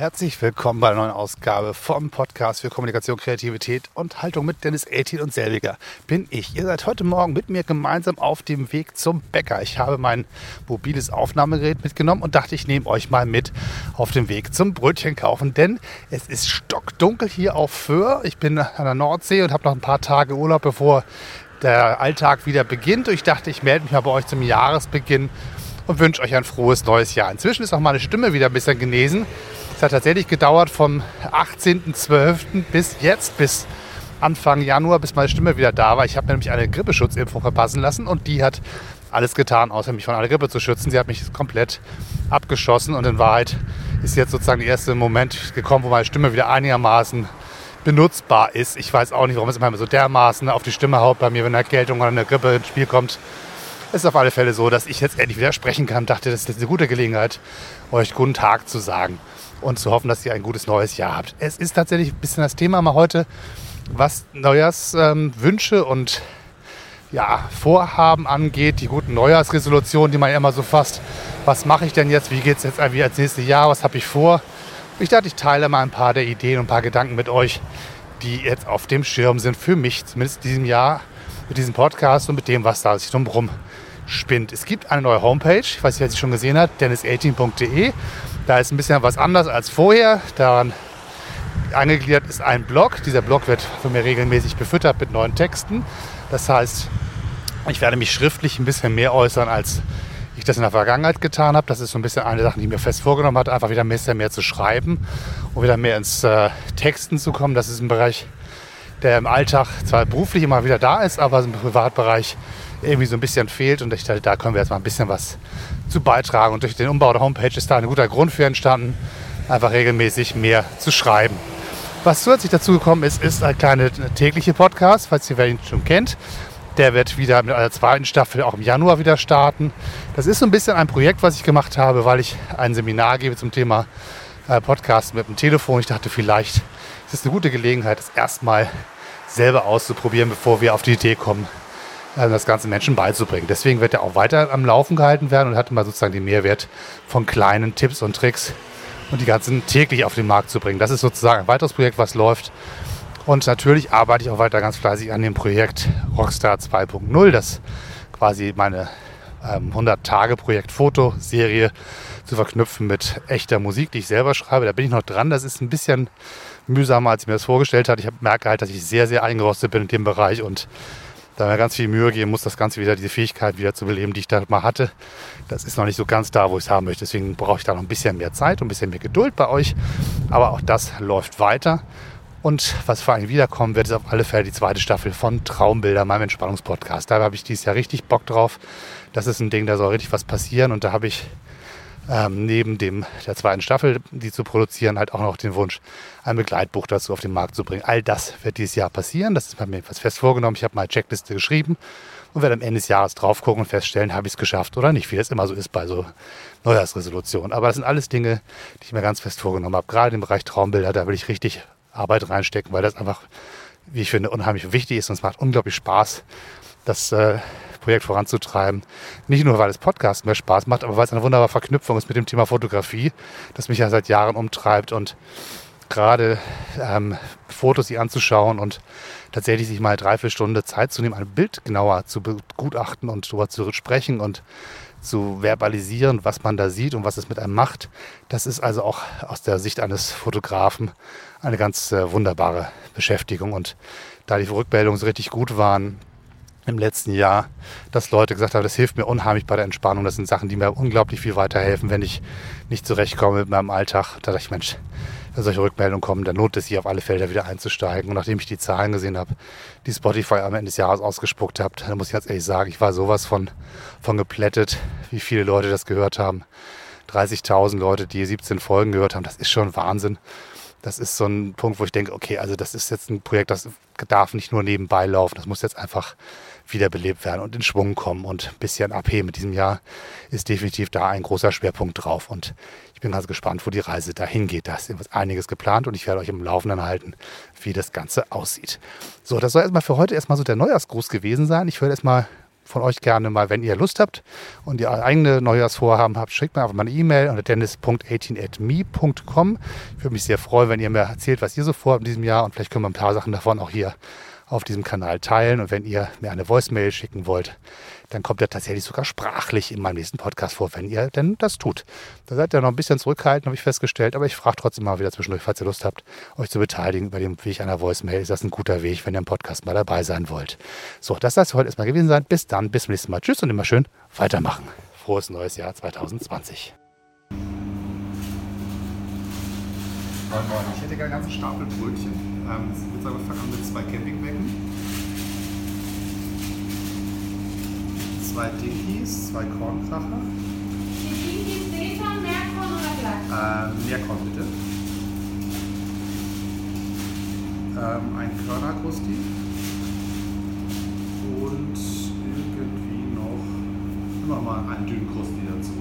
Herzlich willkommen bei einer neuen Ausgabe vom Podcast für Kommunikation, Kreativität und Haltung mit Dennis Eltin und selbiger bin ich. Ihr seid heute Morgen mit mir gemeinsam auf dem Weg zum Bäcker. Ich habe mein mobiles Aufnahmegerät mitgenommen und dachte, ich nehme euch mal mit auf dem Weg zum Brötchen kaufen, denn es ist stockdunkel hier auf Föhr. Ich bin an der Nordsee und habe noch ein paar Tage Urlaub, bevor der Alltag wieder beginnt. Und ich dachte, ich melde mich mal bei euch zum Jahresbeginn und wünsche euch ein frohes neues Jahr. Inzwischen ist auch meine Stimme wieder ein bisschen genesen. Es hat tatsächlich gedauert vom 18.12. bis jetzt, bis Anfang Januar, bis meine Stimme wieder da war. Ich habe nämlich eine Grippeschutzimpfung verpassen lassen und die hat alles getan, außer mich von einer Grippe zu schützen. Sie hat mich komplett abgeschossen und in Wahrheit ist jetzt sozusagen der erste Moment gekommen, wo meine Stimme wieder einigermaßen benutzbar ist. Ich weiß auch nicht, warum es immer so dermaßen auf die Stimme haut bei mir, wenn eine Erkältung oder eine Grippe ins Spiel kommt. Es ist auf alle Fälle so, dass ich jetzt endlich wieder sprechen kann. Dachte, das ist eine gute Gelegenheit, euch guten Tag zu sagen und zu hoffen, dass ihr ein gutes neues Jahr habt. Es ist tatsächlich ein bisschen das Thema mal heute, was Neujahrswünsche ähm, und ja, Vorhaben angeht, die guten Neujahrsresolutionen, die man immer so fasst. Was mache ich denn jetzt? Wie geht es jetzt irgendwie als nächstes Jahr? Was habe ich vor? Ich dachte, ich teile mal ein paar der Ideen und ein paar Gedanken mit euch, die jetzt auf dem Schirm sind für mich, zumindest in diesem Jahr, mit diesem Podcast und mit dem, was da sich drumherum spinnt. Es gibt eine neue Homepage, ich weiß nicht, wer sie schon gesehen hat, dennis18.de. Da ist ein bisschen was anders als vorher. Daran angegliedert ist ein Blog. Dieser Blog wird von mir regelmäßig befüttert mit neuen Texten. Das heißt, ich werde mich schriftlich ein bisschen mehr äußern, als ich das in der Vergangenheit getan habe. Das ist so ein bisschen eine Sache, die ich mir fest vorgenommen habe, einfach wieder ein bisschen mehr zu schreiben und wieder mehr ins äh, Texten zu kommen. Das ist ein Bereich, der im Alltag zwar beruflich immer wieder da ist, aber im Privatbereich irgendwie so ein bisschen fehlt. Und ich dachte, da können wir jetzt mal ein bisschen was zu beitragen. Und durch den Umbau der Homepage ist da ein guter Grund für entstanden, einfach regelmäßig mehr zu schreiben. Was zusätzlich dazu gekommen ist, ist ein kleiner tägliche Podcast, falls ihr ihn schon kennt. Der wird wieder mit einer zweiten Staffel auch im Januar wieder starten. Das ist so ein bisschen ein Projekt, was ich gemacht habe, weil ich ein Seminar gebe zum Thema äh, Podcast mit dem Telefon. Ich dachte, vielleicht ist es eine gute Gelegenheit, das erstmal selber auszuprobieren, bevor wir auf die Idee kommen, also das Ganze Menschen beizubringen. Deswegen wird er auch weiter am Laufen gehalten werden und hat immer sozusagen den Mehrwert von kleinen Tipps und Tricks und die ganzen täglich auf den Markt zu bringen. Das ist sozusagen ein weiteres Projekt, was läuft. Und natürlich arbeite ich auch weiter ganz fleißig an dem Projekt Rockstar 2.0, das quasi meine ähm, 100-Tage-Projekt-Fotoserie zu verknüpfen mit echter Musik, die ich selber schreibe. Da bin ich noch dran. Das ist ein bisschen mühsamer, als ich mir das vorgestellt hatte. Ich merke halt, dass ich sehr, sehr eingerostet bin in dem Bereich und da mir ganz viel Mühe geben muss, das Ganze wieder, diese Fähigkeit wieder zu beleben, die ich da mal hatte. Das ist noch nicht so ganz da, wo ich es haben möchte. Deswegen brauche ich da noch ein bisschen mehr Zeit und ein bisschen mehr Geduld bei euch. Aber auch das läuft weiter. Und was vor allem wiederkommen wird, ist auf alle Fälle die zweite Staffel von Traumbilder, meinem Entspannungspodcast. Da habe ich dieses Jahr richtig Bock drauf. Das ist ein Ding, da soll richtig was passieren. Und da habe ich ähm, neben dem, der zweiten Staffel, die zu produzieren, halt auch noch den Wunsch, ein Begleitbuch dazu auf den Markt zu bringen. All das wird dieses Jahr passieren. Das ist mir etwas fest vorgenommen. Ich habe mal eine Checkliste geschrieben und werde am Ende des Jahres drauf gucken und feststellen, habe ich es geschafft oder nicht, wie das immer so ist bei so Neujahrsresolutionen. Aber das sind alles Dinge, die ich mir ganz fest vorgenommen habe. Gerade im Bereich Traumbilder, da will ich richtig Arbeit reinstecken, weil das einfach, wie ich finde, unheimlich wichtig ist und es macht unglaublich Spaß, das äh, Projekt voranzutreiben. Nicht nur, weil das Podcast mehr Spaß macht, aber weil es eine wunderbare Verknüpfung ist mit dem Thema Fotografie, das mich ja seit Jahren umtreibt und gerade ähm, Fotos sich anzuschauen und tatsächlich sich mal drei, vier Stunden Zeit zu nehmen, ein Bild genauer zu begutachten und darüber zu sprechen und zu verbalisieren, was man da sieht und was es mit einem macht. Das ist also auch aus der Sicht eines Fotografen eine ganz äh, wunderbare Beschäftigung. Und da die Rückmeldungen so richtig gut waren, im letzten Jahr, dass Leute gesagt haben, das hilft mir unheimlich bei der Entspannung. Das sind Sachen, die mir unglaublich viel weiterhelfen, wenn ich nicht zurechtkomme mit meinem Alltag. Da dachte ich, Mensch, wenn solche Rückmeldungen kommen, dann lohnt es sich auf alle Felder wieder einzusteigen. Und nachdem ich die Zahlen gesehen habe, die Spotify am Ende des Jahres ausgespuckt hat, dann muss ich ganz ehrlich sagen, ich war sowas von, von geplättet, wie viele Leute das gehört haben. 30.000 Leute, die 17 Folgen gehört haben, das ist schon Wahnsinn. Das ist so ein Punkt, wo ich denke, okay, also das ist jetzt ein Projekt, das darf nicht nur nebenbei laufen, das muss jetzt einfach wiederbelebt werden und in Schwung kommen und ein bisschen abheben. Mit diesem Jahr ist definitiv da ein großer Schwerpunkt drauf und ich bin ganz gespannt, wo die Reise dahin geht. Da ist einiges geplant und ich werde euch im Laufenden halten, wie das Ganze aussieht. So, das soll erstmal für heute erstmal so der Neujahrsgruß gewesen sein. Ich würde erstmal von euch gerne mal, wenn ihr Lust habt und ihr eigene Neujahrsvorhaben habt, schickt mir einfach mal eine E-Mail unter dennis.18atme.com. Ich würde mich sehr freuen, wenn ihr mir erzählt, was ihr so vorhabt in diesem Jahr und vielleicht können wir ein paar Sachen davon auch hier auf diesem Kanal teilen. Und wenn ihr mir eine Voicemail schicken wollt, dann kommt er tatsächlich sogar sprachlich in meinem nächsten Podcast vor, wenn ihr denn das tut. Da seid ihr noch ein bisschen zurückhaltend, habe ich festgestellt, aber ich frage trotzdem mal wieder zwischendurch, falls ihr Lust habt, euch zu beteiligen über den Weg einer Voicemail. Ist das ein guter Weg, wenn ihr im Podcast mal dabei sein wollt? So, das soll es heute erstmal gewesen sein. Bis dann, bis zum nächsten Mal. Tschüss und immer schön weitermachen. Frohes neues Jahr 2020. Moin Moin, ich hätte gerne einen ganzen Stapel Brötchen. Ähm, ich würde sagen, wir fangen an mit zwei Campingbecken. Zwei Dinkies, zwei Kornkracher. Die Dinkies Sesam, Meerkorn oder Glatt? Ähm, Meerkorn bitte. Ähm, ein Körnerkrusti. Und irgendwie noch immer mal einen dünnen Krusti dazu.